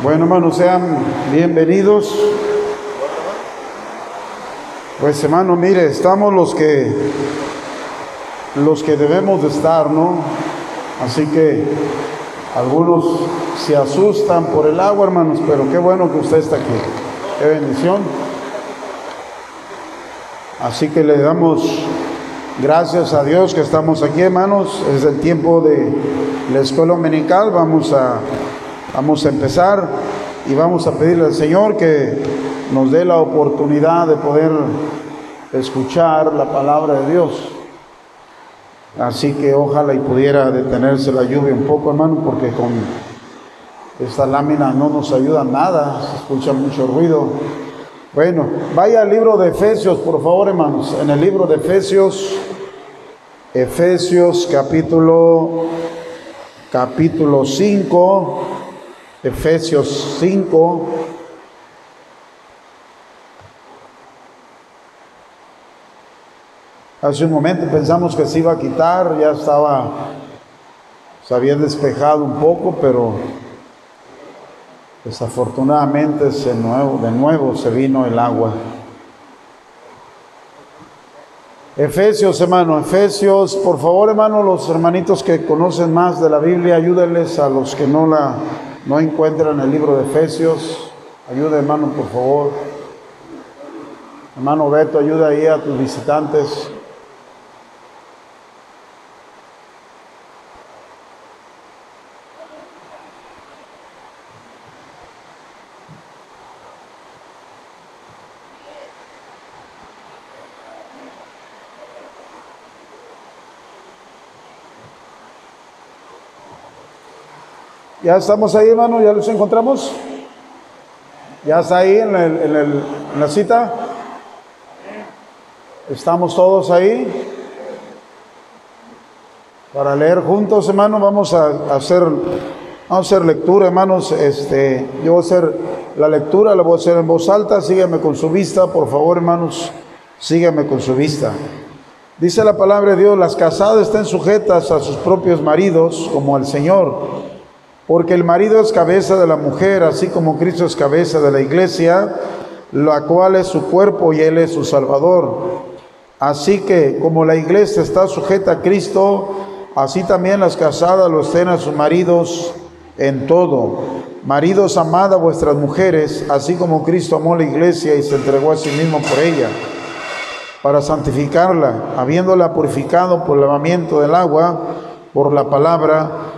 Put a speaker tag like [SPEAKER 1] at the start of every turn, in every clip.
[SPEAKER 1] Bueno, hermanos, sean bienvenidos. Pues hermano, mire, estamos los que los que debemos de estar, ¿no? Así que algunos se asustan por el agua, hermanos, pero qué bueno que usted está aquí. Qué bendición. Así que le damos gracias a Dios que estamos aquí, hermanos. Es el tiempo de la escuela dominical. Vamos a Vamos a empezar y vamos a pedirle al Señor que nos dé la oportunidad de poder escuchar la palabra de Dios. Así que ojalá y pudiera detenerse la lluvia un poco, hermano, porque con esta lámina no nos ayuda nada, se escucha mucho ruido. Bueno, vaya al libro de Efesios, por favor, hermanos. En el libro de Efesios, Efesios capítulo capítulo 5 Efesios 5. Hace un momento pensamos que se iba a quitar, ya estaba, se había despejado un poco, pero desafortunadamente se nuevo, de nuevo se vino el agua. Efesios, hermano, Efesios, por favor, hermano, los hermanitos que conocen más de la Biblia, ayúdenles a los que no la no encuentran el libro de Efesios, ayuda hermano por favor. Hermano Beto, ayuda ahí a tus visitantes. Ya estamos ahí, hermano, ya los encontramos. Ya está ahí en, en, la cita. Estamos todos ahí. Para leer juntos, hermano, vamos a, hacer, vamos a hacer lectura, hermanos. Este, yo voy a hacer la lectura, la voy a hacer en voz alta. Sígueme con su vista, por favor, hermanos. Sígueme con su vista. Dice la palabra de Dios, las casadas estén sujetas a sus propios maridos como al Señor porque el marido es cabeza de la mujer, así como Cristo es cabeza de la iglesia, la cual es su cuerpo y Él es su Salvador. Así que como la iglesia está sujeta a Cristo, así también las casadas lo estén a sus maridos en todo. Maridos, amad a vuestras mujeres, así como Cristo amó la iglesia y se entregó a sí mismo por ella, para santificarla, habiéndola purificado por el lavamiento del agua, por la palabra,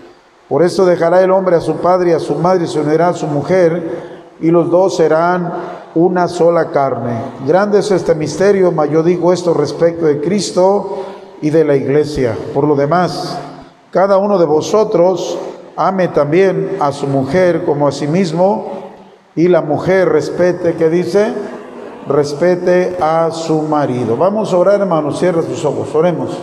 [SPEAKER 1] Por eso dejará el hombre a su padre y a su madre y se unirá a su mujer, y los dos serán una sola carne. Grande es este misterio, mas yo digo esto respecto de Cristo y de la iglesia. Por lo demás, cada uno de vosotros ame también a su mujer como a sí mismo, y la mujer respete, ¿qué dice? Respete a su marido. Vamos a orar, hermanos, cierra tus ojos, oremos.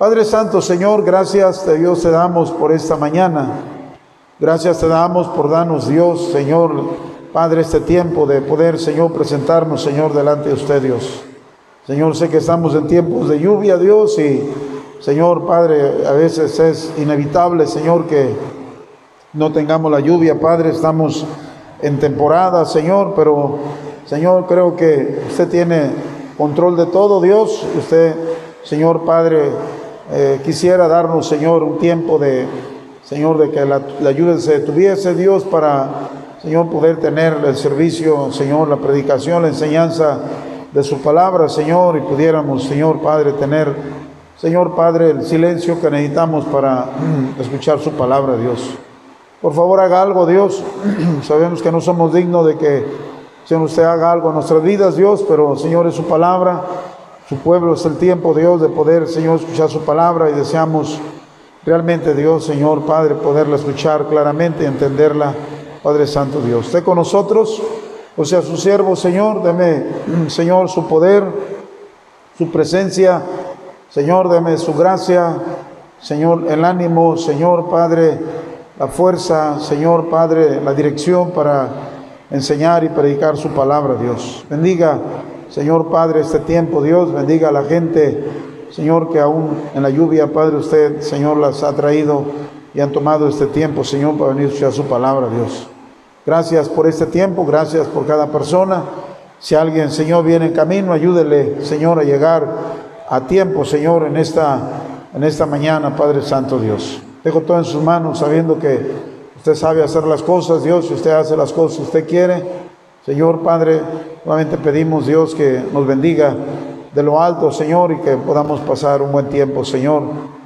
[SPEAKER 1] Padre Santo, Señor, gracias te Dios te damos por esta mañana. Gracias te damos por darnos Dios, Señor, Padre, este tiempo de poder, Señor, presentarnos, Señor, delante de usted, Dios. Señor, sé que estamos en tiempos de lluvia, Dios, y Señor, Padre, a veces es inevitable, Señor, que no tengamos la lluvia, Padre, estamos en temporada, Señor, pero, Señor, creo que usted tiene control de todo, Dios. Usted, Señor, Padre, eh, quisiera darnos, Señor, un tiempo de, Señor, de que la, la ayuda se detuviese, Dios, para, Señor, poder tener el servicio, Señor, la predicación, la enseñanza de su palabra, Señor, y pudiéramos, Señor Padre, tener, Señor Padre, el silencio que necesitamos para escuchar su palabra, Dios. Por favor, haga algo, Dios. Sabemos que no somos dignos de que, Señor, usted haga algo en nuestras vidas, Dios, pero, Señor, es su palabra. Su pueblo es el tiempo, Dios, de poder, Señor, escuchar su palabra y deseamos realmente, Dios, Señor, Padre, poderla escuchar claramente y entenderla Padre Santo Dios. Esté con nosotros, o sea, su siervo, Señor, deme, Señor, su poder, su presencia, Señor, deme su gracia, Señor, el ánimo, Señor, Padre, la fuerza, Señor, Padre, la dirección para enseñar y predicar su palabra, Dios. Bendiga, Señor Padre, este tiempo, Dios, bendiga a la gente, Señor, que aún en la lluvia, Padre, usted, Señor, las ha traído y han tomado este tiempo, Señor, para venir a su palabra, Dios. Gracias por este tiempo, gracias por cada persona. Si alguien, Señor, viene en camino, ayúdele, Señor, a llegar a tiempo, Señor, en esta, en esta mañana, Padre Santo Dios. Dejo todo en sus manos, sabiendo que Usted sabe hacer las cosas, Dios, si usted hace las cosas usted quiere. Señor Padre, nuevamente pedimos, Dios, que nos bendiga de lo alto, Señor, y que podamos pasar un buen tiempo, Señor,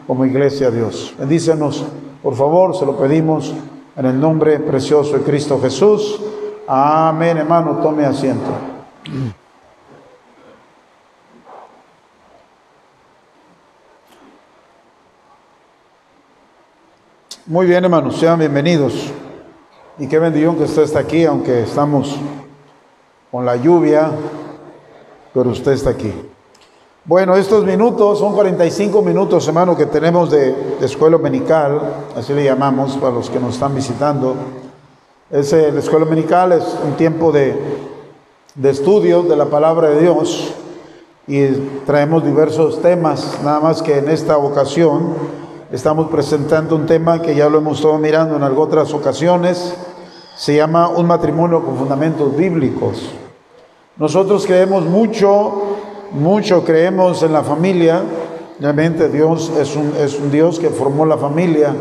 [SPEAKER 1] como iglesia, Dios. Bendícenos, por favor, se lo pedimos en el nombre precioso de Cristo Jesús. Amén, hermano, tome asiento. Muy bien, hermanos, sean bienvenidos. Y qué bendición que usted está aquí, aunque estamos con la lluvia, pero usted está aquí. Bueno, estos minutos son 45 minutos, hermano, que tenemos de, escuela dominical, así le llamamos para los que nos están visitando. Ese, la escuela dominical es un tiempo de, de estudio de la palabra de Dios y traemos diversos temas, nada más que en esta ocasión Estamos presentando un tema que ya lo hemos estado mirando en otras ocasiones. Se llama un matrimonio con fundamentos bíblicos. Nosotros creemos mucho, mucho creemos en la familia. Realmente Dios es un, es un Dios que formó la familia.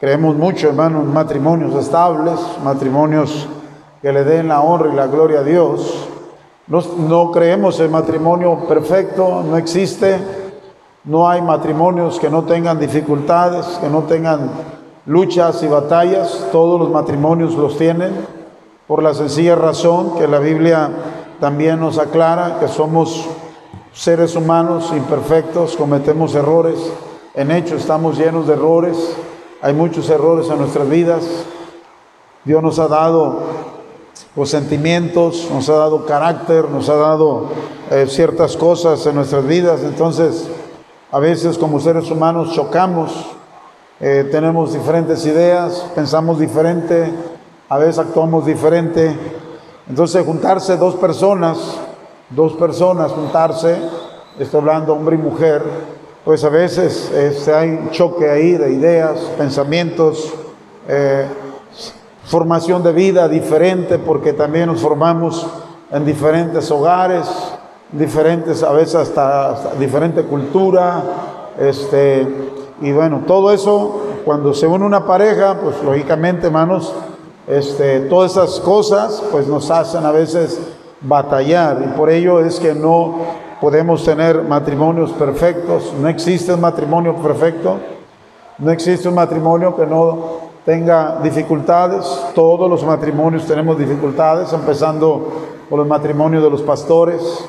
[SPEAKER 1] Creemos mucho, hermano, en matrimonios estables, matrimonios que le den la honra y la gloria a Dios. No, no creemos en matrimonio perfecto, no existe no hay matrimonios que no tengan dificultades, que no tengan luchas y batallas. Todos los matrimonios los tienen por la sencilla razón que la Biblia también nos aclara que somos seres humanos imperfectos, cometemos errores. En hecho estamos llenos de errores. Hay muchos errores en nuestras vidas. Dios nos ha dado los sentimientos, nos ha dado carácter, nos ha dado eh, ciertas cosas en nuestras vidas. Entonces, a veces como seres humanos chocamos, eh, tenemos diferentes ideas, pensamos diferente, a veces actuamos diferente. Entonces juntarse dos personas, dos personas juntarse, estoy hablando hombre y mujer, pues a veces este, hay un choque ahí de ideas, pensamientos, eh, formación de vida diferente, porque también nos formamos en diferentes hogares, diferentes, a veces hasta, diferente cultura, este, y bueno, todo eso, cuando se une una pareja, pues lógicamente, hermanos, este, todas esas cosas, pues nos hacen a veces batallar, y por ello es que no podemos tener matrimonios perfectos, no existe un matrimonio perfecto, no existe un matrimonio que no tenga dificultades, todos los matrimonios tenemos dificultades, empezando por el matrimonio de los pastores,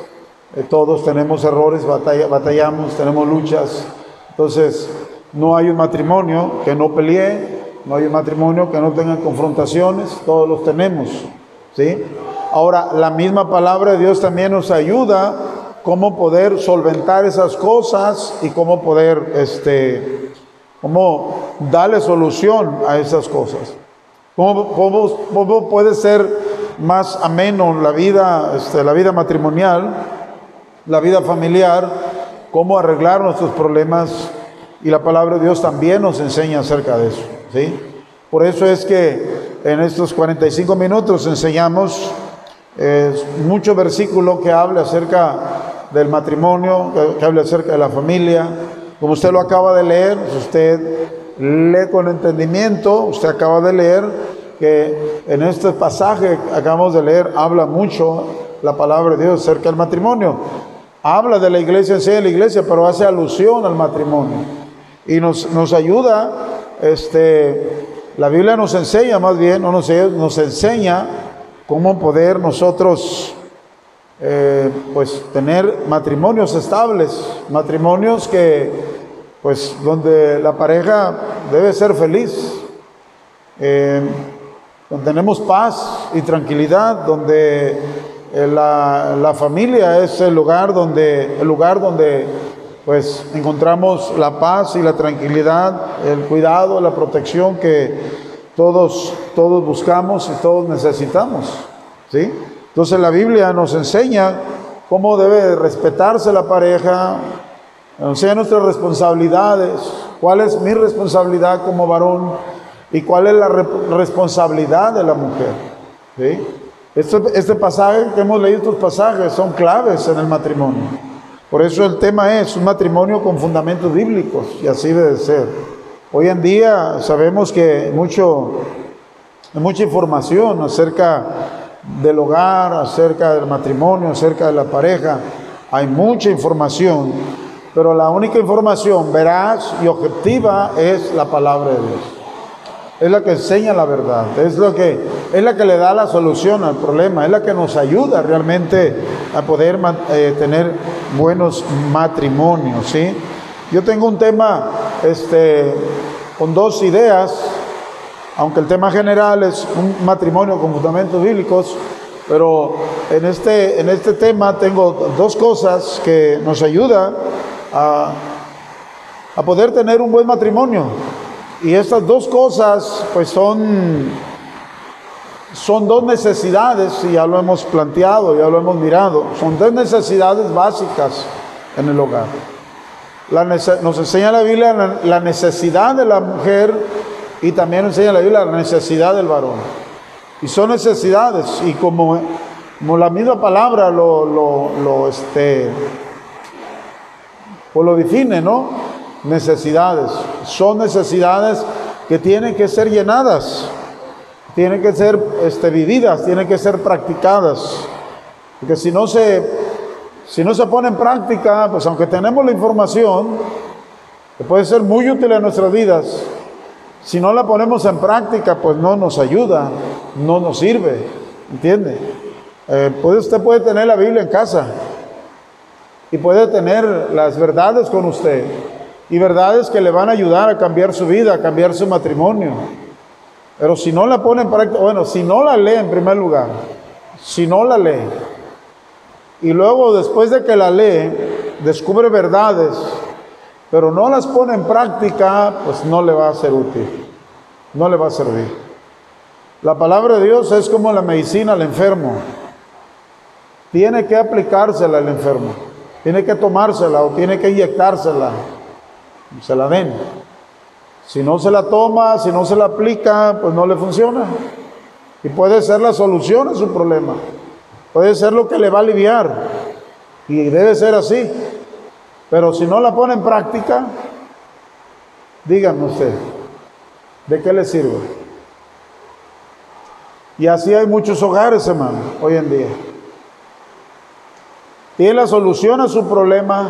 [SPEAKER 1] eh, todos tenemos errores, batallamos, tenemos luchas. Entonces, no hay un matrimonio que no pelee, no hay matrimonio que no tenga confrontaciones, todos los tenemos. ¿sí? Ahora, la misma palabra de Dios también nos ayuda cómo poder solventar esas cosas y cómo poder, este, cómo darle solución a esas cosas. ¿Cómo, cómo, puede ser más ameno la vida, este, la vida matrimonial? la vida familiar, cómo arreglar nuestros problemas y la palabra de Dios también nos enseña acerca de eso. ¿Sí? Por eso es que en estos 45 minutos enseñamos eh, mucho versículo que habla acerca del matrimonio, que, habla acerca de la familia. Como usted lo acaba de leer, usted lee con entendimiento, usted acaba de leer que en este pasaje que acabamos de leer habla mucho la palabra de Dios acerca del matrimonio habla de la iglesia, enseña la iglesia, pero hace alusión al matrimonio. Y nos, nos ayuda, este, la Biblia nos enseña más bien, no nos, nos enseña cómo poder nosotros eh, pues tener matrimonios estables, matrimonios que pues donde la pareja debe ser feliz. Eh, donde tenemos paz y tranquilidad, donde eh, la, familia es el lugar donde, el lugar donde pues encontramos la paz y la tranquilidad, el cuidado, la protección que todos, todos buscamos y todos necesitamos. ¿sí? Entonces la Biblia nos enseña cómo debe respetarse la pareja, enseña nuestras responsabilidades, cuál es mi responsabilidad como varón y cuál es la responsabilidad de la mujer. ¿sí? Este, este pasaje que hemos leído, estos pasajes son claves en el matrimonio. Por eso el tema es un matrimonio con fundamentos bíblicos y así debe ser. Hoy en día sabemos que mucho, mucha información acerca del hogar, acerca del matrimonio, acerca de la pareja. Hay mucha información, pero la única información veraz y objetiva es la palabra de Dios. Es la que enseña la verdad, es, lo que, es la que le da la solución al problema, es la que nos ayuda realmente a poder eh, tener buenos matrimonios. ¿sí? Yo tengo un tema este, con dos ideas aunque el tema general es un matrimonio con fundamentos bíblicos, pero en este, en este tema tengo dos cosas que nos ayudan a, a poder tener un buen matrimonio. Y estas dos cosas pues son, son dos necesidades, y ya lo hemos planteado, ya lo hemos mirado, son dos necesidades básicas en el hogar. Nos enseña la Biblia la necesidad de la mujer y también enseña la Biblia la necesidad del varón. Y son necesidades, y como, como la misma palabra lo, lo, lo, este, pues lo define, ¿no? Necesidades. Son necesidades que tienen que ser llenadas, tienen que ser este, vividas, tienen que ser practicadas. Porque si no se, si no se pone en práctica, pues aunque tenemos la información, que puede ser muy útil en nuestras vidas, si no la ponemos en práctica, pues no nos ayuda, no nos sirve, ¿entiende? Eh, pues usted puede tener la Biblia en casa y puede tener las verdades con usted y verdades que le van a ayudar a cambiar su vida, a cambiar su matrimonio. Pero si no la pone en práctica, bueno, si no la lee en primer lugar, si no la lee, y luego después de que la lee, descubre verdades pero no las pone en práctica, pues no le va a ser útil, no le va a servir. La palabra de Dios es como la medicina al enfermo. Tiene que aplicársela al enfermo, tiene que tomársela o tiene que inyectársela, se la den. Si no se la toma, si no se la aplica, pues no le funciona. Y puede ser la solución a su problema, puede ser lo que le va a aliviar. Y debe ser así. Pero si no la pone en práctica, díganme usted, ¿de qué le sirve? Y así hay muchos hogares, hermano, hoy en día. Tiene la solución a su problema,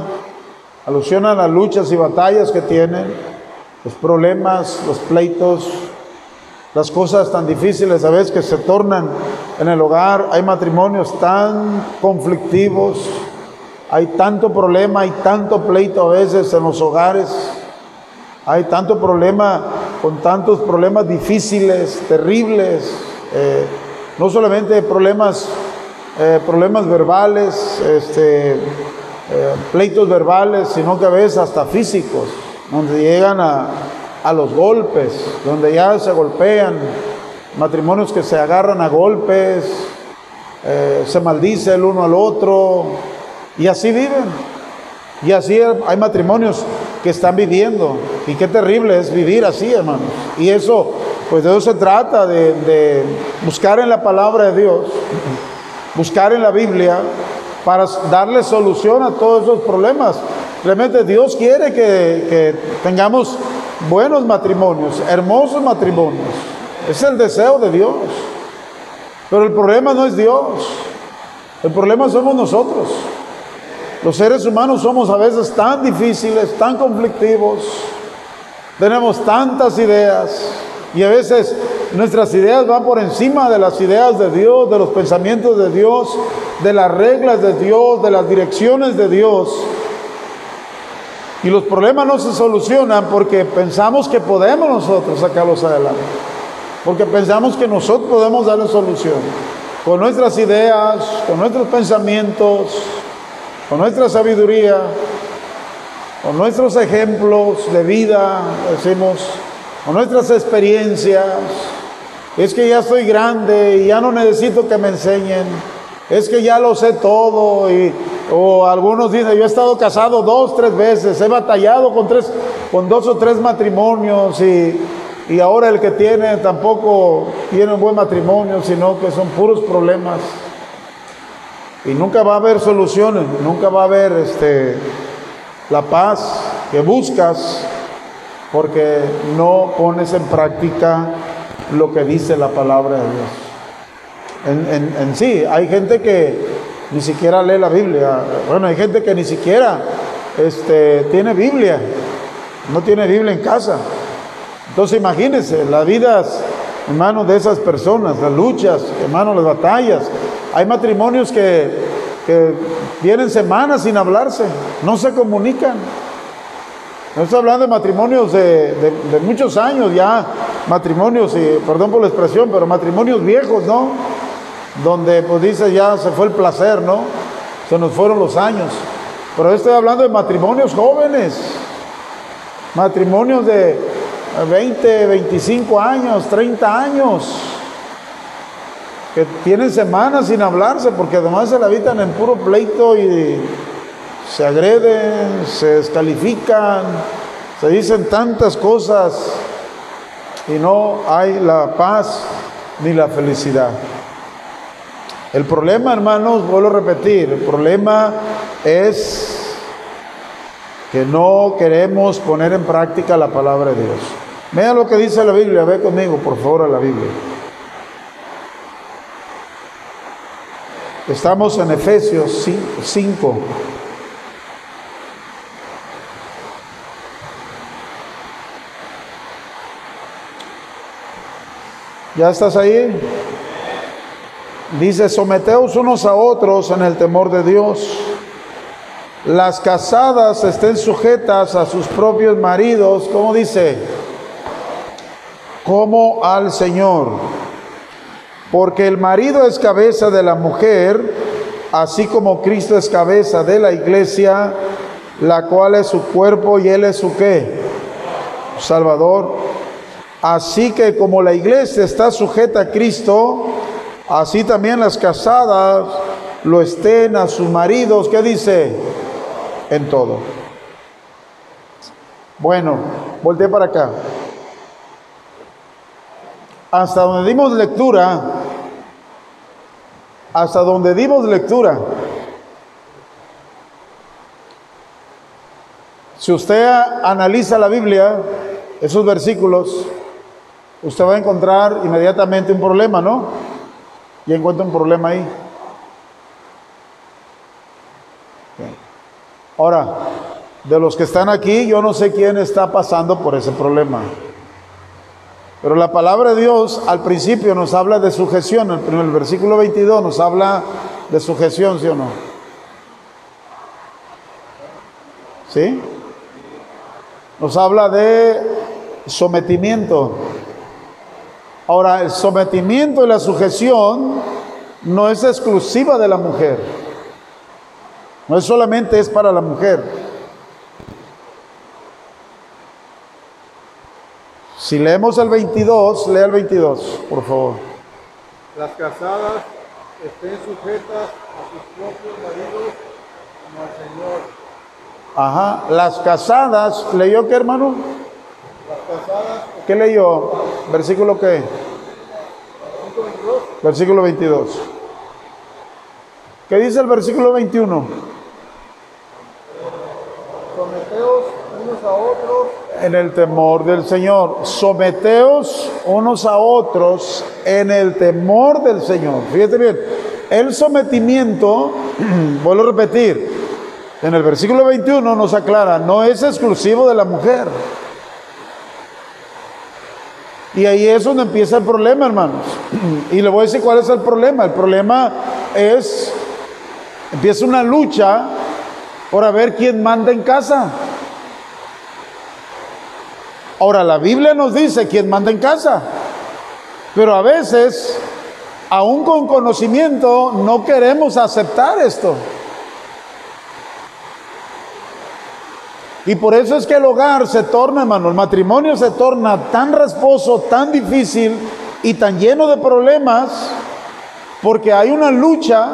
[SPEAKER 1] alusión a las luchas y batallas que tienen, los problemas, los pleitos, las cosas tan difíciles a veces que se tornan en el hogar. Hay matrimonios tan conflictivos, hay tanto problema, hay tanto pleito a veces en los hogares. Hay tanto problema con tantos problemas difíciles, terribles. Eh, no solamente problemas, eh, problemas verbales, este, eh, pleitos verbales, sino que a veces hasta físicos, donde llegan a, a los golpes, donde ya se golpean, matrimonios que se agarran a golpes, se maldice el uno al otro, y así viven. Y así hay matrimonios que están viviendo. Y qué terrible es vivir así, hermanos. Y eso, pues de eso se trata, de, buscar en la palabra de Dios, buscar en la Biblia para darle solución a todos esos problemas. Realmente Dios quiere que, que tengamos buenos matrimonios, hermosos matrimonios. Es el deseo de Dios. Pero el problema no es Dios. El problema somos nosotros. Los seres humanos somos a veces tan difíciles, tan conflictivos, tenemos tantas ideas y a veces nuestras ideas van por encima de las ideas de Dios, de los pensamientos de Dios, de las reglas de Dios, de las direcciones de Dios. Y los problemas no se solucionan porque pensamos que podemos nosotros sacarlos adelante. porque pensamos que nosotros podemos darle solución. Con nuestras ideas, con nuestros pensamientos, con nuestra sabiduría, con nuestros ejemplos de vida, decimos, con nuestras experiencias. Es que ya estoy grande y ya no necesito que me enseñen. Es que ya lo sé todo y o algunos dicen, yo he estado casado dos, tres veces, he batallado con tres, con dos o tres matrimonios y, y ahora el que tiene tampoco tiene un buen matrimonio, sino que son puros problemas. Y nunca va a haber soluciones, nunca va a haber este, la paz que buscas porque no pones en práctica lo que dice la palabra de Dios. En, sí, hay gente que ni siquiera lee la Biblia. Bueno, hay gente que ni siquiera este, tiene Biblia, no tiene Biblia en casa. Entonces imagínense las vidas, hermanos, de esas personas, las luchas, hermanos, las batallas. Hay matrimonios que, que tienen semanas sin hablarse, no se comunican. No estoy hablando de matrimonios de, muchos años ya, matrimonios, y perdón por la expresión, pero matrimonios viejos, ¿no? donde pues dice ya se fue el placer, ¿no? Se nos fueron los años. Pero estoy hablando de matrimonios jóvenes, matrimonios de 20, 25 años, 30 años, que tienen semanas sin hablarse porque además se la habitan en puro pleito y se agreden, se descalifican, se dicen tantas cosas y no hay la paz ni la felicidad. El problema, hermanos, vuelvo a repetir, el problema es que no queremos poner en práctica la palabra de Dios. Vea lo que dice la Biblia, ve conmigo, por favor, a la Biblia. Estamos en Efesios 5. ¿Ya estás ahí? Dice, someteos unos a otros en el temor de Dios. Las casadas estén sujetas a sus propios maridos, como dice, como al Señor. Porque el marido es cabeza de la mujer, así como Cristo es cabeza de la iglesia, la cual es su cuerpo y él es su qué? Salvador. Así que como la iglesia está sujeta a Cristo, Así también las casadas lo estén a sus maridos, ¿qué dice? En todo. Bueno, volteé para acá. Hasta donde dimos lectura, hasta donde dimos lectura, si usted analiza la Biblia, esos versículos, usted va a encontrar inmediatamente un problema, ¿no? y encuentra un problema ahí. Ahora, de los que están aquí, yo no sé quién está pasando por ese problema. Pero la palabra de Dios al principio nos habla de sujeción. En el versículo 22 nos habla de sujeción, ¿sí o no? ¿Sí? Nos habla de sometimiento. Ahora, el sometimiento y la sujeción no es exclusiva de la mujer. No es solamente es para la mujer. Si leemos el 22, lea el 22, por favor.
[SPEAKER 2] Las casadas estén sujetas a sus propios maridos como al Señor.
[SPEAKER 1] Ajá, las casadas, ¿leyó qué hermano? ¿Qué leyó? ¿Versículo qué? Versículo 22. ¿Qué dice el versículo 21?
[SPEAKER 2] Someteos unos a otros
[SPEAKER 1] En el temor del Señor. Someteos unos a otros en el temor del Señor. Fíjate bien, el sometimiento, vuelvo a repetir, en el versículo 21 nos aclara, no es exclusivo de la mujer. Y ahí es donde empieza el problema, hermanos. Y le voy a decir cuál es el problema. El problema es, empieza una lucha por ver quién manda en casa. Ahora, la Biblia nos dice quién manda en casa. Pero a veces, aún con conocimiento, no queremos aceptar esto. Y por eso es que el hogar se torna, hermano, el matrimonio se torna tan rasposo, tan difícil y tan lleno de problemas, porque hay una lucha,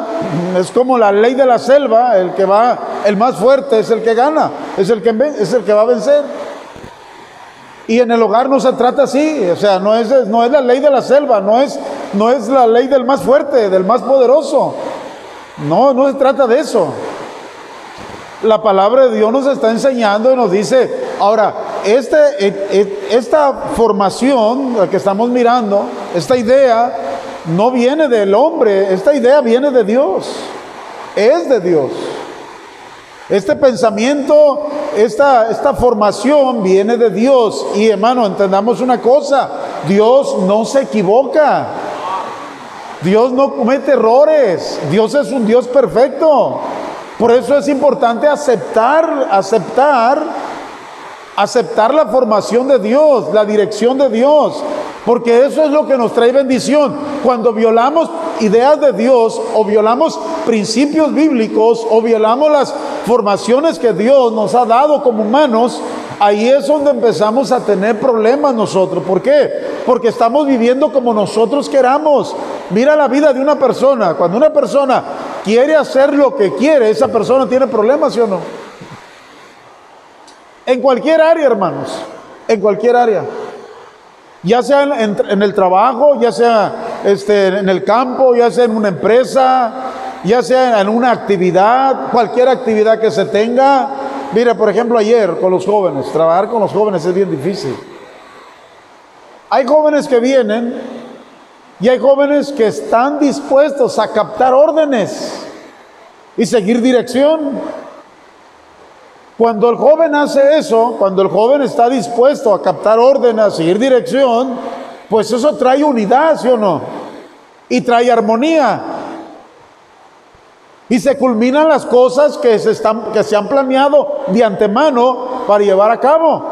[SPEAKER 1] es como la ley de la selva, el que va, el más fuerte es el que gana, es el que, es el que va a vencer. Y en el hogar no se trata así, o sea, no es, no es la ley de la selva, no es, no es la ley del más fuerte, del más poderoso. No, no se trata de eso la palabra de Dios nos está enseñando y nos dice, ahora, este, e, e, esta formación que estamos mirando, esta idea, no viene del hombre, esta idea viene de Dios, es de Dios. Este pensamiento, esta, esta formación viene de Dios. Y hermano, entendamos una cosa, Dios no se equivoca. Dios no comete errores. Dios es un Dios perfecto. Por eso es importante aceptar, aceptar, aceptar la formación de Dios, la dirección de Dios, porque eso es lo que nos trae bendición. Cuando violamos ideas de Dios o violamos principios bíblicos o violamos las formaciones que Dios nos ha dado como humanos, ahí es donde empezamos a tener problemas nosotros. ¿Por qué? Porque estamos viviendo como nosotros queramos. Mira la vida de una persona. Cuando una persona quiere hacer lo que quiere, esa persona tiene problemas, ¿sí o no? En cualquier área, hermanos, en cualquier área. Ya sea en, el trabajo, ya sea este, en el campo, ya sea en una empresa, ya sea en una actividad, cualquier actividad que se tenga. Mira, por ejemplo, ayer con los jóvenes, trabajar con los jóvenes es bien difícil. Hay jóvenes que vienen y hay jóvenes que están dispuestos a captar órdenes y seguir dirección. Cuando el joven hace eso, cuando el joven está dispuesto a captar órdenes, a seguir dirección, pues eso trae unidad, ¿sí o no? Y trae armonía. Y se culminan las cosas que se, están, que se han planeado de antemano para llevar a cabo.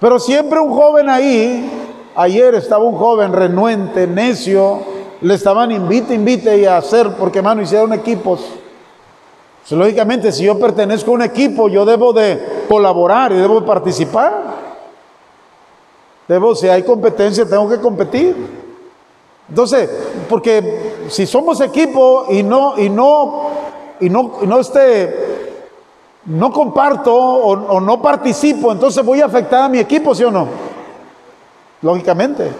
[SPEAKER 1] Pero siempre un joven ahí Ayer estaba un joven renuente, necio, le estaban invite, invite y a hacer, porque hermano, hicieron equipos. Pues, lógicamente, si yo pertenezco a un equipo, yo debo de colaborar y debo de participar. Debo, si hay competencia, tengo que competir. Entonces, porque si somos equipo y no, y no, y no, no este, no comparto o, o no participo, entonces voy a afectar a mi equipo, ¿sí o no? Lógicamente.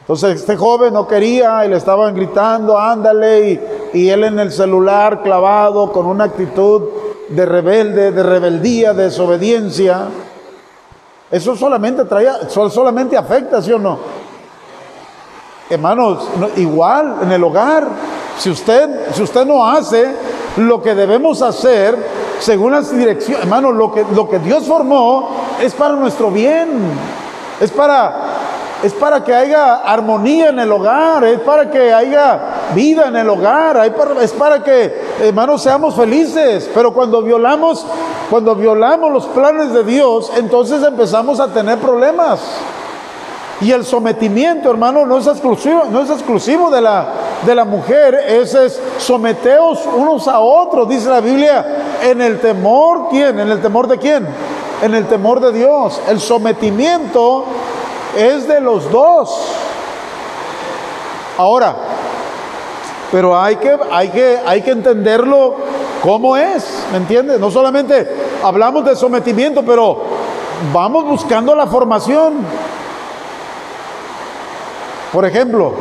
[SPEAKER 1] Entonces este joven no quería y le estaban gritando, ándale, y, él en el celular clavado con una actitud de rebelde, de rebeldía, de desobediencia. Eso solamente traía, solamente afecta, ¿sí o no? Hermanos, igual en el hogar, si usted, si usted no hace lo que debemos hacer, según las direcciones, hermanos, lo que, lo que Dios formó es para nuestro bien. Es para, es para que haya armonía en el hogar, es para que haya vida en el hogar, es para que, hermanos, seamos felices. Pero cuando violamos, cuando violamos los planes de Dios, entonces empezamos a tener problemas. Y el sometimiento, hermano, no es exclusivo, no es exclusivo de la, de la mujer, es someteos unos a otros, dice la Biblia, en el temor, ¿quién? ¿En el temor de quién? En el temor de Dios. El sometimiento es de los dos. Ahora, pero hay que, hay que, hay que entenderlo cómo es, ¿me entiendes? No solamente hablamos de sometimiento, pero vamos buscando la formación. Por ejemplo,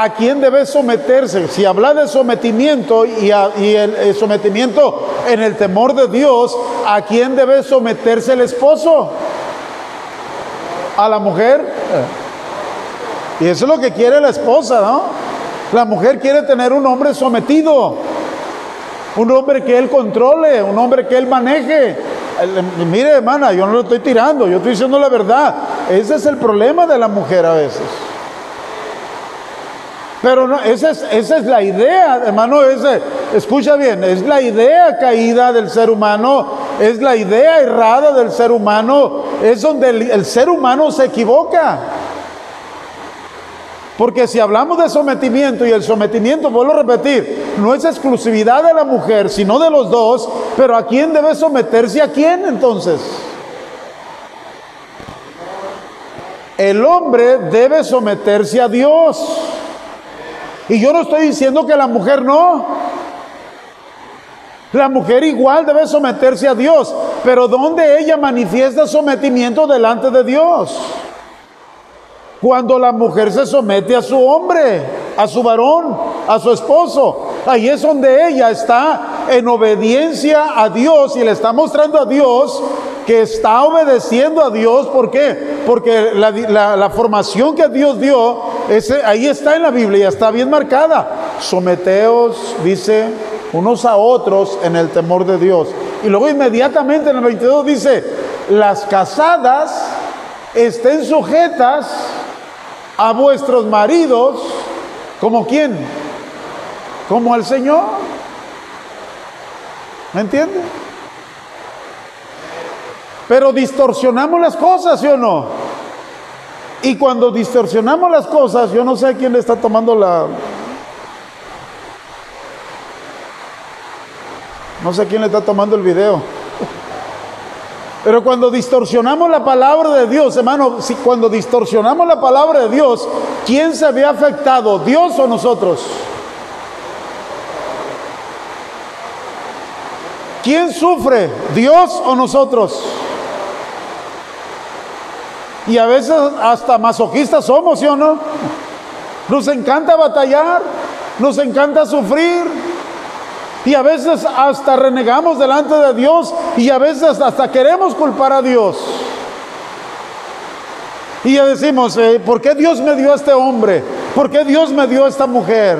[SPEAKER 1] a quién debe someterse. Si habla de sometimiento y, el, sometimiento en el temor de Dios, ¿a quién debe someterse el esposo? ¿A la mujer? Y eso es lo que quiere la esposa, ¿no? La mujer quiere tener un hombre sometido, un hombre que él controle, un hombre que él maneje. Mire, hermana, yo no lo estoy tirando, yo estoy diciendo la verdad. Ese es el problema de la mujer a veces. Pero no, esa es, la idea, hermano, ese, escucha bien, es la idea caída del ser humano, es la idea errada del ser humano, es donde el, ser humano se equivoca. Porque si hablamos de sometimiento y el sometimiento, vuelvo a repetir, no es exclusividad de la mujer, sino de los dos, pero ¿a quién debe someterse a quién entonces? El hombre debe someterse a Dios. Y yo no estoy diciendo que la mujer no. La mujer igual debe someterse a Dios, pero ¿dónde ella manifiesta sometimiento delante de Dios? Cuando la mujer se somete a su hombre, a su varón, a su esposo, ahí es donde ella está en obediencia a Dios y le está mostrando a Dios que está obedeciendo a Dios. ¿Por qué? Porque la, formación que Dios dio, ese, ahí está en la Biblia, está bien marcada. Someteos, dice, unos a otros en el temor de Dios. Y luego inmediatamente en el 22 dice, las casadas estén sujetas a vuestros maridos, ¿como quién? Como al Señor. ¿Me entiende? Pero distorsionamos las cosas, ¿sí o no? Y cuando distorsionamos las cosas, yo no sé a quién le está tomando la... No sé quién le está tomando el video. Pero cuando distorsionamos la palabra de Dios, hermano, si cuando distorsionamos la palabra de Dios, ¿quién se ve afectado? ¿Dios o nosotros? ¿Quién sufre? ¿Dios o nosotros? Y a veces hasta masoquistas somos, ¿sí o no? Nos encanta batallar, nos encanta sufrir, y a veces hasta renegamos delante de Dios y a veces hasta queremos culpar a Dios. Y ya decimos, eh, ¿por qué Dios me dio a este hombre? ¿Por qué Dios me dio a esta mujer?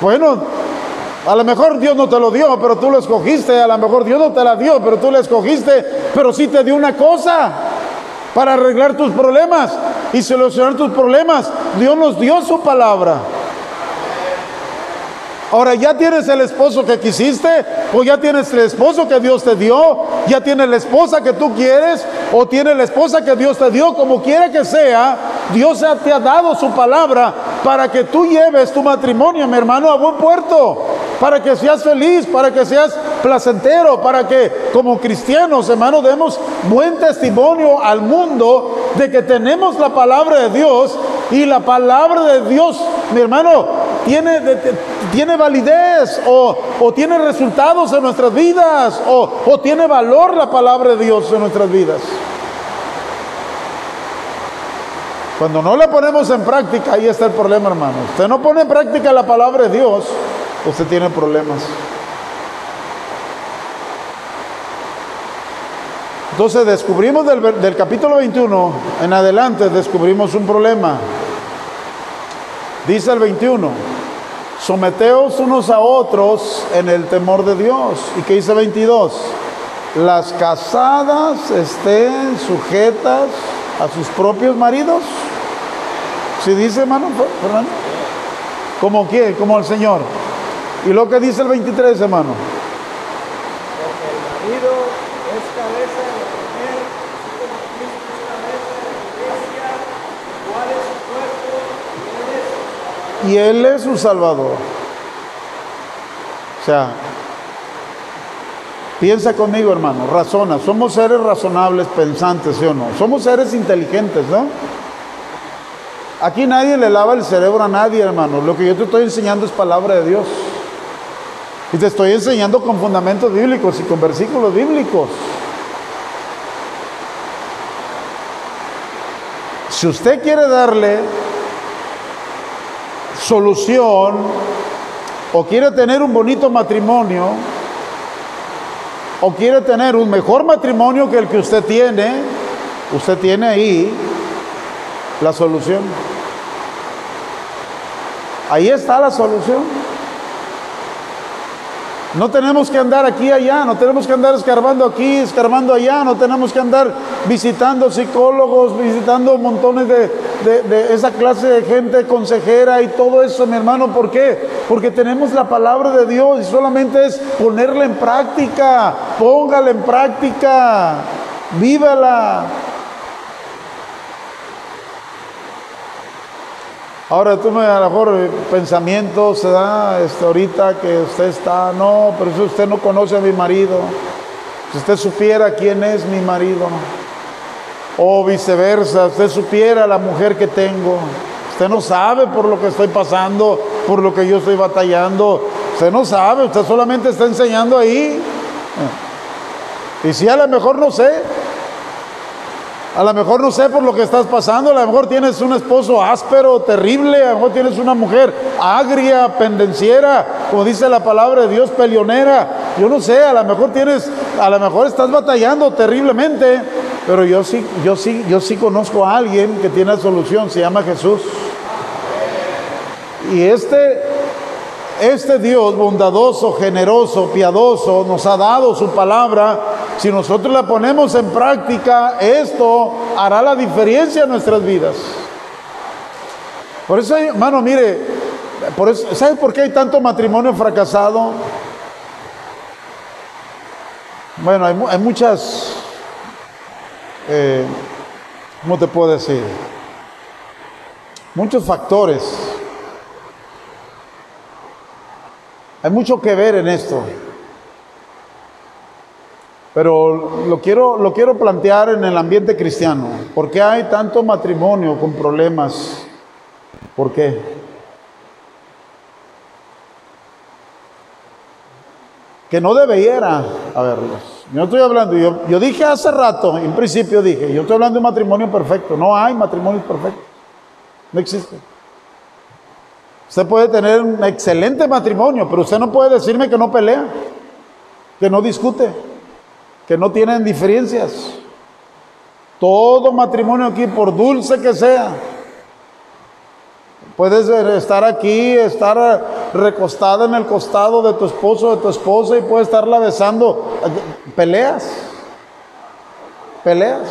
[SPEAKER 1] Bueno, a lo mejor Dios no te lo dio, pero tú lo escogiste. A lo mejor Dios no te la dio, pero tú la escogiste. Pero sí te dio una cosa para arreglar tus problemas y solucionar tus problemas. Dios nos dio su palabra. Ahora ya tienes el esposo que quisiste, o ya tienes el esposo que Dios te dio, ya tienes la esposa que tú quieres, o tienes la esposa que Dios te dio, como quiera que sea, Dios te ha dado su palabra para que tú lleves tu matrimonio, mi hermano, a buen puerto, para que seas feliz, para que seas placentero, para que como cristianos, hermano, demos buen testimonio al mundo de que tenemos la palabra de Dios y la palabra de Dios, mi hermano, tiene, tiene validez o, tiene resultados en nuestras vidas o, o tiene valor la palabra de Dios en nuestras vidas. Cuando no la ponemos en práctica, ahí está el problema, hermano. Usted no pone en práctica la palabra de Dios, usted tiene problemas. Entonces descubrimos del, del, capítulo 21 en adelante, descubrimos un problema. Dice el 21, someteos unos a otros en el temor de Dios. ¿Y qué dice 22? Las casadas estén sujetas a sus propios maridos. Si dice, hermano Fernando? ¿Como quién? Como el Señor. ¿Y lo que dice el 23, hermano?
[SPEAKER 2] Porque el marido es cabeza de la mujer, así como Cristo es cabeza de la iglesia, cuál es su cuerpo
[SPEAKER 1] y Él es su Salvador. O sea, piensa conmigo, hermano, razona. Somos seres razonables, pensantes, ¿sí o no? Somos seres inteligentes, ¿no? Aquí nadie le lava el cerebro a nadie, hermano. Lo que yo te estoy enseñando es palabra de Dios. Y te estoy enseñando con fundamentos bíblicos y con versículos bíblicos. Si usted quiere darle solución o quiere tener un bonito matrimonio o quiere tener un mejor matrimonio que el que usted tiene, usted tiene ahí la solución. Ahí está la solución. No tenemos que andar aquí allá, no tenemos que andar escarbando aquí, escarbando allá, no tenemos que andar visitando psicólogos, visitando montones de, de, esa clase de gente consejera y todo eso, mi hermano. ¿Por qué? Porque tenemos la palabra de Dios y solamente es ponerla en práctica. Póngala en práctica. Vívala. Ahora tú me a lo mejor eh, pensamientos se da este, ahorita que usted está, no, pero si usted no conoce a mi marido, si usted supiera quién es mi marido, o viceversa, usted supiera la mujer que tengo, usted no sabe por lo que estoy pasando, por lo que yo estoy batallando, usted no sabe, usted solamente está enseñando ahí. Y si a lo mejor no sé, a lo mejor no sé por lo que estás pasando, a lo mejor tienes un esposo áspero, terrible, a lo mejor tienes una mujer agria, pendenciera, como dice la palabra de Dios, peleonera. Yo no sé, a lo mejor tienes, a lo mejor estás batallando terriblemente, pero yo sí, yo sí, yo sí conozco a alguien que tiene solución, se llama Jesús. Y este este Dios bondadoso, generoso, piadoso nos ha dado su palabra. Si nosotros la ponemos en práctica, esto hará la diferencia en nuestras vidas. Por eso, hermano, mire, por eso, ¿sabe por qué hay tanto matrimonio fracasado? Bueno, hay, muchas, eh, ¿cómo te puedo decir? Muchos factores Hay mucho que ver en esto. Pero lo quiero, lo quiero plantear en el ambiente cristiano. ¿Por qué hay tanto matrimonio con problemas? ¿Por qué? Que no debiera haberlos. Yo estoy hablando, yo, yo dije hace rato, en principio dije, yo estoy hablando de un matrimonio perfecto. No hay matrimonio perfecto. No existe. Usted puede tener un excelente matrimonio, pero usted no puede decirme que no pelea, que no discute, que no tienen diferencias. Todo matrimonio aquí, por dulce que sea, puedes estar aquí, estar recostada en el costado de tu esposo, de tu esposa y puede estarla besando. Peleas, peleas.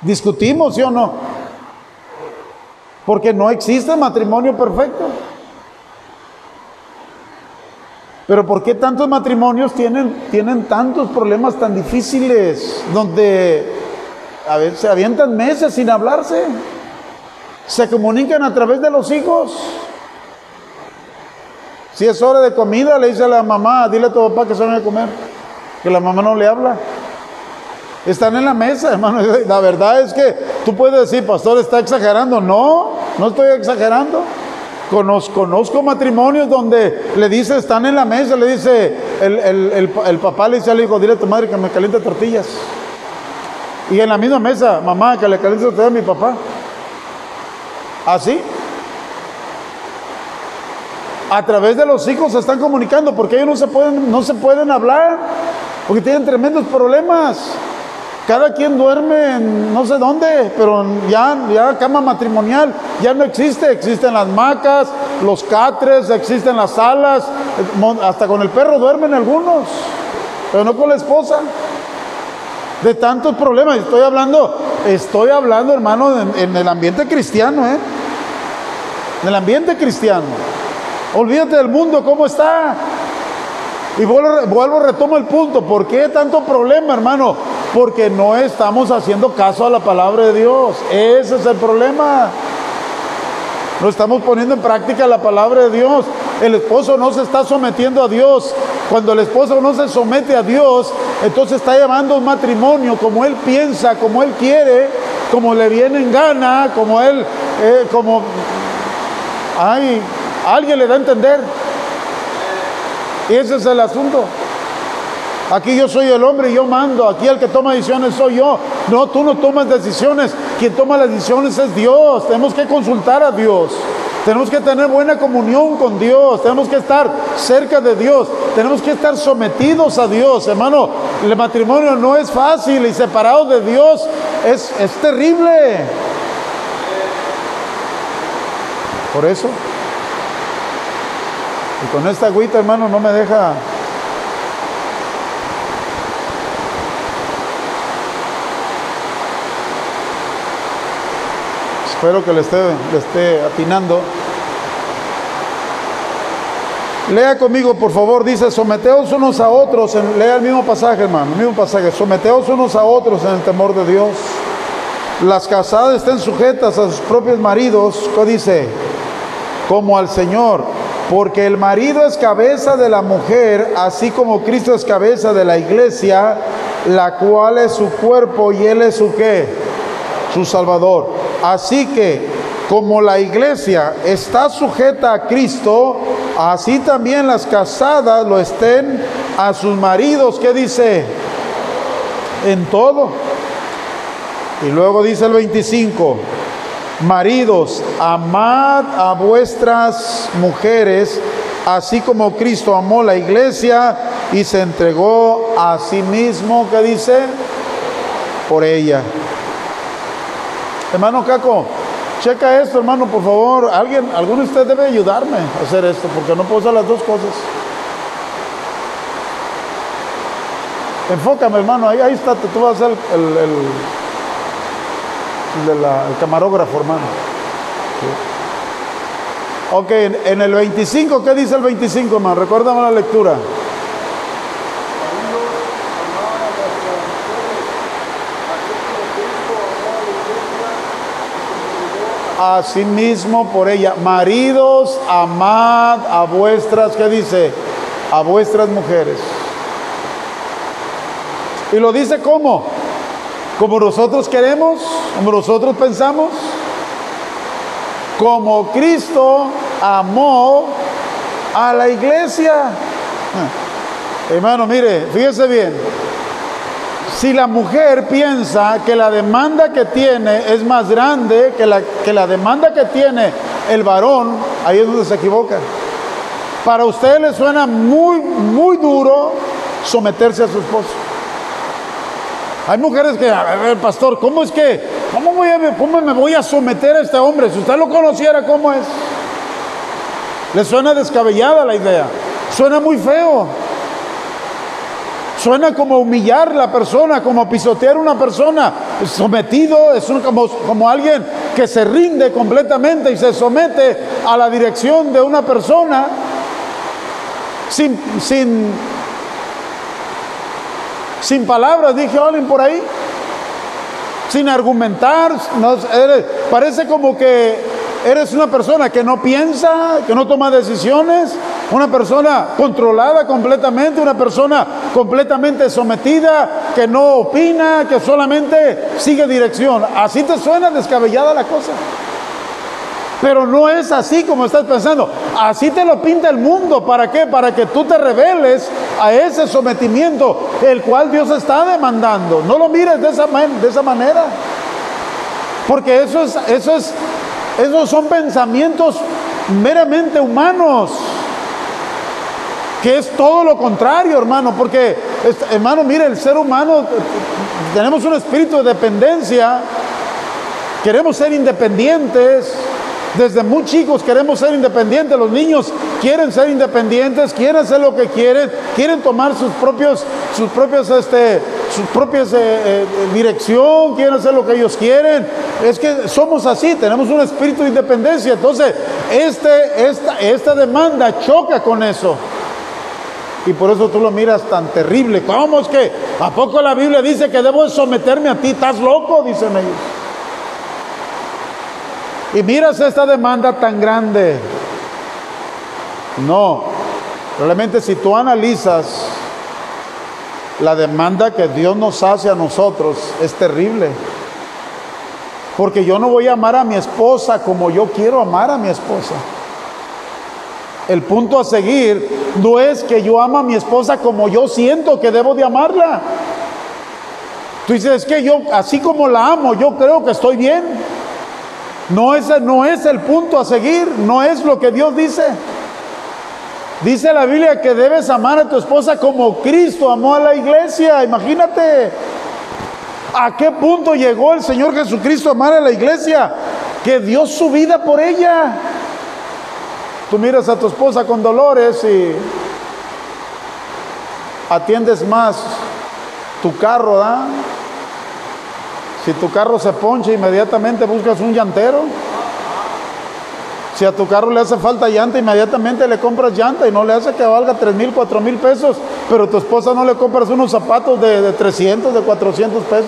[SPEAKER 1] Discutimos, ¿sí o no? Porque no existe matrimonio perfecto. Pero ¿por qué tantos matrimonios tienen, tienen tantos problemas tan difíciles donde a veces se avientan meses sin hablarse? Se comunican a través de los hijos. Si es hora de comida, le dice a la mamá, dile a tu papá que se van a comer, que la mamá no le habla. Están en la mesa, hermano. La verdad es que tú puedes decir, pastor, está exagerando. No, no estoy exagerando. Conozco, matrimonios donde le dice, están en la mesa, le dice, el, papá le dice al hijo, dile a tu madre que me caliente tortillas. Y en la misma mesa, mamá, que le caliente tortillas a mi papá. Así. A través de los hijos se están comunicando porque ellos no se pueden, no se pueden hablar, porque tienen tremendos problemas. Cada quien duerme en no sé dónde, pero ya, ya cama matrimonial ya no existe. Existen las macas, los catres, existen las salas, hasta con el perro duermen algunos, pero no con la esposa. De tantos problemas, estoy hablando, estoy hablando, hermano, en, el ambiente cristiano, ¿eh? En el ambiente cristiano. Olvídate del mundo, ¿cómo está? Y vuelvo, vuelvo, retomo el punto. ¿Por qué tanto problema, hermano? Porque no estamos haciendo caso a la palabra de Dios. Ese es el problema. No estamos poniendo en práctica la palabra de Dios. El esposo no se está sometiendo a Dios. Cuando el esposo no se somete a Dios, entonces está llevando un matrimonio como él piensa, como él quiere, como le viene en gana, como él, eh, como... Ay, alguien le da a entender. Ese es el asunto. Aquí yo soy el hombre y yo mando. Aquí el que toma decisiones soy yo. No, tú no tomas decisiones. Quien toma las decisiones es Dios. Tenemos que consultar a Dios. Tenemos que tener buena comunión con Dios. Tenemos que estar cerca de Dios. Tenemos que estar sometidos a Dios. Hermano, el matrimonio no es fácil y separado de Dios es, es terrible. Por eso. Y con esta agüita, hermano, no me deja espero que le esté, le esté atinando. Lea conmigo, por favor, dice, someteos unos a otros, lea el mismo pasaje, hermano, el mismo pasaje, someteos unos a otros en el temor de Dios. las casadas estén sujetas a sus propios maridos, ¿qué dice? Como al Señor, porque el marido es cabeza de la mujer, así como Cristo es cabeza de la iglesia, la cual es su cuerpo y él es su qué? Su Salvador. Así que como la iglesia está sujeta a Cristo, así también las casadas lo estén a sus maridos, ¿qué dice? En todo. Y luego dice el 25, maridos, amad a vuestras mujeres, así como Cristo amó la iglesia y se entregó a sí mismo, ¿qué dice? Por ella. Hermano Caco, checa esto, hermano, por favor. Alguien, alguno de ustedes debe ayudarme a hacer esto, porque no puedo hacer las dos cosas. Enfócame, hermano, ahí, ahí está, tú vas a ser el, el de la, el camarógrafo, hermano. Ok, en, en, el 25, ¿qué dice el 25, hermano? Recuérdame la lectura. Asimismo por ella, maridos, amad a vuestras, ¿qué dice? A vuestras mujeres. Y lo dice cómo? como nosotros queremos, como nosotros pensamos, como Cristo amó a la iglesia. Ah, hermano, mire, fíjese bien. Si la mujer piensa que la demanda que tiene es más grande que la, que la demanda que tiene el varón, ahí es donde se equivoca. Para usted le suena muy, muy duro someterse a su esposo. Hay mujeres que, a ver, pastor, ¿cómo es que, cómo, cómo me voy a someter a este hombre? Si usted lo conociera, ¿cómo es? Le suena descabellada la idea. Suena muy feo. Suena como humillar a la persona, como pisotear a una persona. Sometido es como, como alguien que se rinde completamente y se somete a la dirección de una persona sin, sin sin palabras, dije alguien por ahí, sin argumentar, parece como que eres una persona que no piensa, que no toma decisiones, una persona controlada completamente, una persona completamente sometida, que no opina, que solamente sigue dirección. Así te suena descabellada la cosa. Pero no es así como estás pensando. Así te lo pinta el mundo. ¿Para qué? Para que tú te reveles a ese sometimiento el cual Dios está demandando. No lo mires de esa, de esa manera. Porque eso es, eso es, esos son pensamientos meramente humanos. Que es todo lo contrario, hermano. Porque, hermano, mire, el ser humano, tenemos un espíritu de dependencia. Queremos ser independientes. Desde muy chicos queremos ser independientes, los niños quieren ser independientes, quieren hacer lo que quieren, quieren tomar sus propios, sus propios, este, sus propias eh, eh, dirección, quieren hacer lo que ellos quieren. Es que somos así, tenemos un espíritu de independencia. Entonces, este, esta, esta demanda choca con eso. Y por eso tú lo miras tan terrible. ¿Cómo es que? ¿A poco la Biblia dice que debo someterme a ti? ¿Estás loco? Dicen ellos. Y miras esta demanda tan grande. No, realmente si tú analizas la demanda que Dios nos hace a nosotros, es terrible. Porque yo no voy a amar a mi esposa como yo quiero amar a mi esposa. El punto a seguir no es que yo amo a mi esposa como yo siento que debo de amarla. Tú dices, es que yo, así como la amo, yo creo que estoy bien. No ese no es el punto a seguir, no es lo que Dios dice. Dice la Biblia que debes amar a tu esposa como Cristo amó a la iglesia. Imagínate a qué punto llegó el Señor Jesucristo a amar a la iglesia, que dio su vida por ella. Tú miras a tu esposa con dolores y atiendes más tu carro, ¿da? Si tu carro se poncha, inmediatamente buscas un llantero. Si a tu carro le hace falta llanta, inmediatamente le compras llanta y no le hace que valga 3 mil, 4 mil pesos, pero tu esposa no le compras unos zapatos de, de 300, de 400 pesos.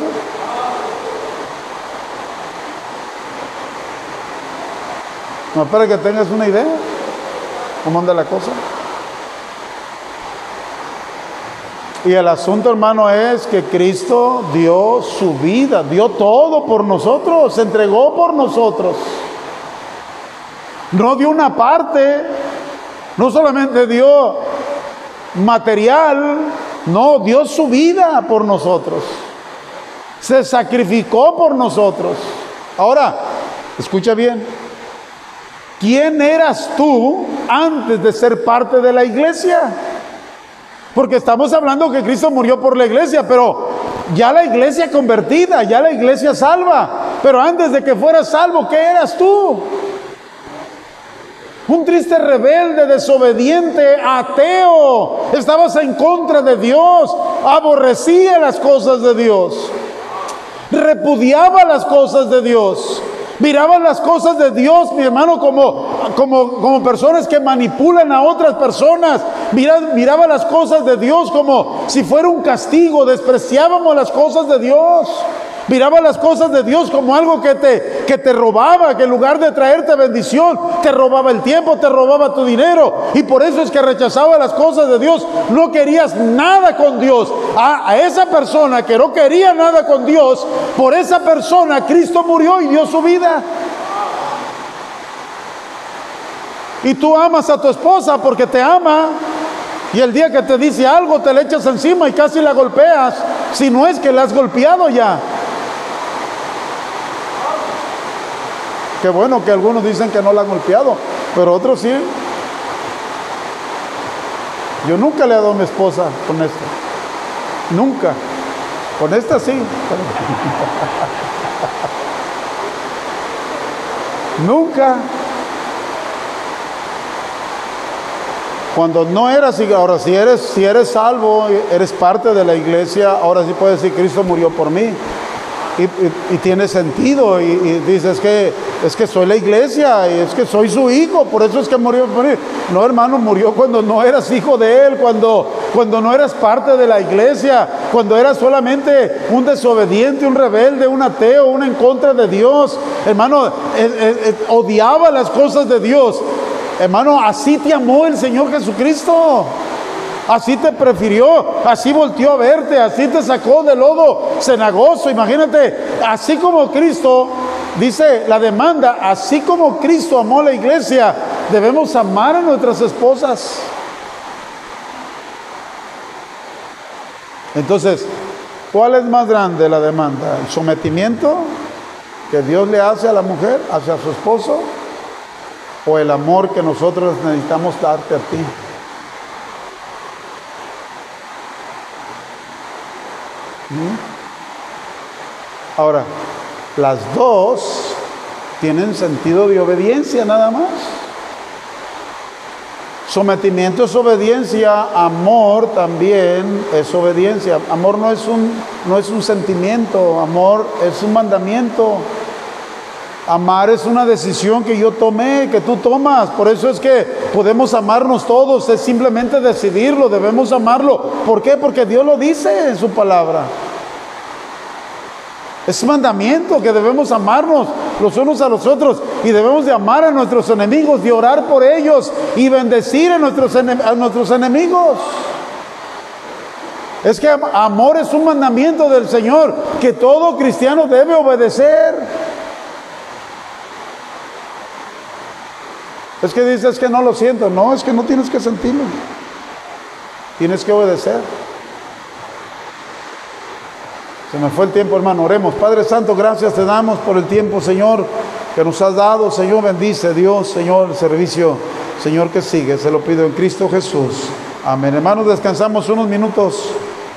[SPEAKER 1] No, para que tengas una idea. ¿Cómo anda la cosa? Y el asunto, hermano, es que Cristo dio su vida, dio todo por nosotros, se entregó por nosotros. No dio una parte, no solamente dio material, no, dio su vida por nosotros. Se sacrificó por nosotros. Ahora, escucha bien, ¿quién eras tú antes de ser parte de la iglesia? Porque estamos hablando que Cristo murió por la iglesia, pero ya la iglesia convertida, ya la iglesia salva. Pero antes de que fueras salvo, ¿qué eras tú? Un triste rebelde, desobediente, ateo. Estabas en contra de Dios. Aborrecía las cosas de Dios. Repudiaba las cosas de Dios. Miraban las cosas de Dios, mi hermano, como, como, como personas que manipulan a otras personas. Miraba, miraba las cosas de Dios como si fuera un castigo. Despreciábamos las cosas de Dios. Miraba las cosas de Dios como algo que te, que te robaba, que en lugar de traerte bendición, te robaba el tiempo, te robaba tu dinero. Y por eso es que rechazaba las cosas de Dios. No querías nada con Dios. A, a esa persona que no quería nada con Dios, por esa persona Cristo murió y dio su vida. Y tú amas a tu esposa porque te ama. Y el día que te dice algo, te le echas encima y casi la golpeas. Si no es que la has golpeado ya. Bueno que algunos dicen que no la han golpeado, pero otros sí. Yo nunca le he dado a mi esposa con esto. Nunca. Con esta sí. nunca. Cuando no eras, ahora si eres, si eres salvo, eres parte de la iglesia, ahora sí puedes decir, Cristo murió por mí. Y, tiene sentido. Y, y, dices que es que soy la iglesia y es que soy su hijo, por eso es que murió. No, hermano, murió cuando no eras hijo de él, cuando, cuando no eras parte de la iglesia, cuando eras solamente un desobediente, un rebelde, un ateo, un en contra de Dios. Hermano, eh, eh, odiaba las cosas de Dios. Hermano, así te amó el Señor Jesucristo. Así te prefirió, así volteó a verte, así te sacó del lodo cenagoso. Imagínate, así como Cristo, dice la demanda, así como Cristo amó a la iglesia, debemos amar a nuestras esposas. Entonces, ¿cuál es más grande la demanda? ¿El sometimiento que Dios le hace a la mujer, hacia su esposo? ¿O el amor que nosotros necesitamos darte a ti? Ahora, las dos tienen sentido de obediencia nada más. Sometimiento es obediencia, amor también es obediencia. Amor no es un, no es un sentimiento, amor es un mandamiento. Amar es una decisión que yo tomé, que tú tomas. Por eso es que podemos amarnos todos, es simplemente decidirlo, debemos amarlo. ¿Por qué? Porque Dios lo dice en su palabra. Es mandamiento que debemos amarnos los unos a los otros y debemos de amar a nuestros enemigos, de orar por ellos y bendecir a nuestros, a nuestros enemigos. Es que amor es un mandamiento del Señor que todo cristiano debe obedecer. Es que dices que no lo siento. No, es que no tienes que sentirlo. Tienes que obedecer. Se me fue el tiempo, hermano. Oremos. Padre Santo, gracias te damos por el tiempo, Señor, que nos has dado. Señor, bendice Dios, Señor, el servicio, Señor, que sigue. Se lo pido en Cristo Jesús. Amén. Hermanos, descansamos unos minutos.